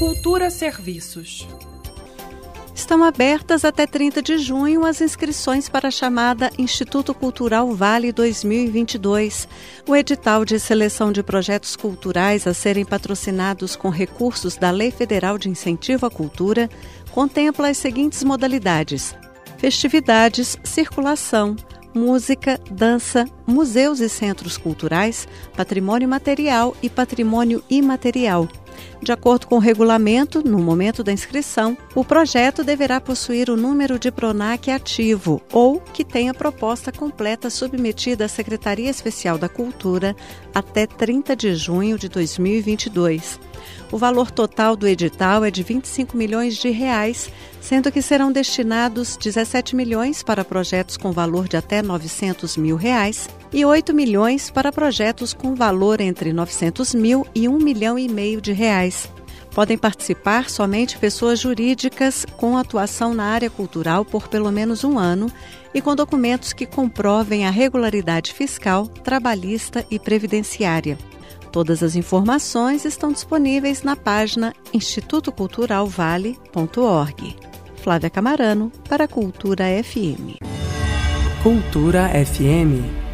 Cultura Serviços. Estão abertas até 30 de junho as inscrições para a chamada Instituto Cultural Vale 2022. O edital de seleção de projetos culturais a serem patrocinados com recursos da Lei Federal de Incentivo à Cultura contempla as seguintes modalidades: festividades, circulação, música, dança, museus e centros culturais, patrimônio material e patrimônio imaterial de acordo com o regulamento, no momento da inscrição, o projeto deverá possuir o número de PRONAC ativo ou que tenha proposta completa submetida à Secretaria Especial da Cultura até 30 de junho de 2022. O valor total do edital é de 25 milhões de reais, sendo que serão destinados 17 milhões para projetos com valor de até 900 mil reais e 8 milhões para projetos com valor entre 900 mil e 1 milhão e meio de reais. Podem participar somente pessoas jurídicas com atuação na área cultural por pelo menos um ano e com documentos que comprovem a regularidade fiscal, trabalhista e previdenciária. Todas as informações estão disponíveis na página institutoculturalvale.org. Flávia Camarano, para a Cultura FM. Cultura FM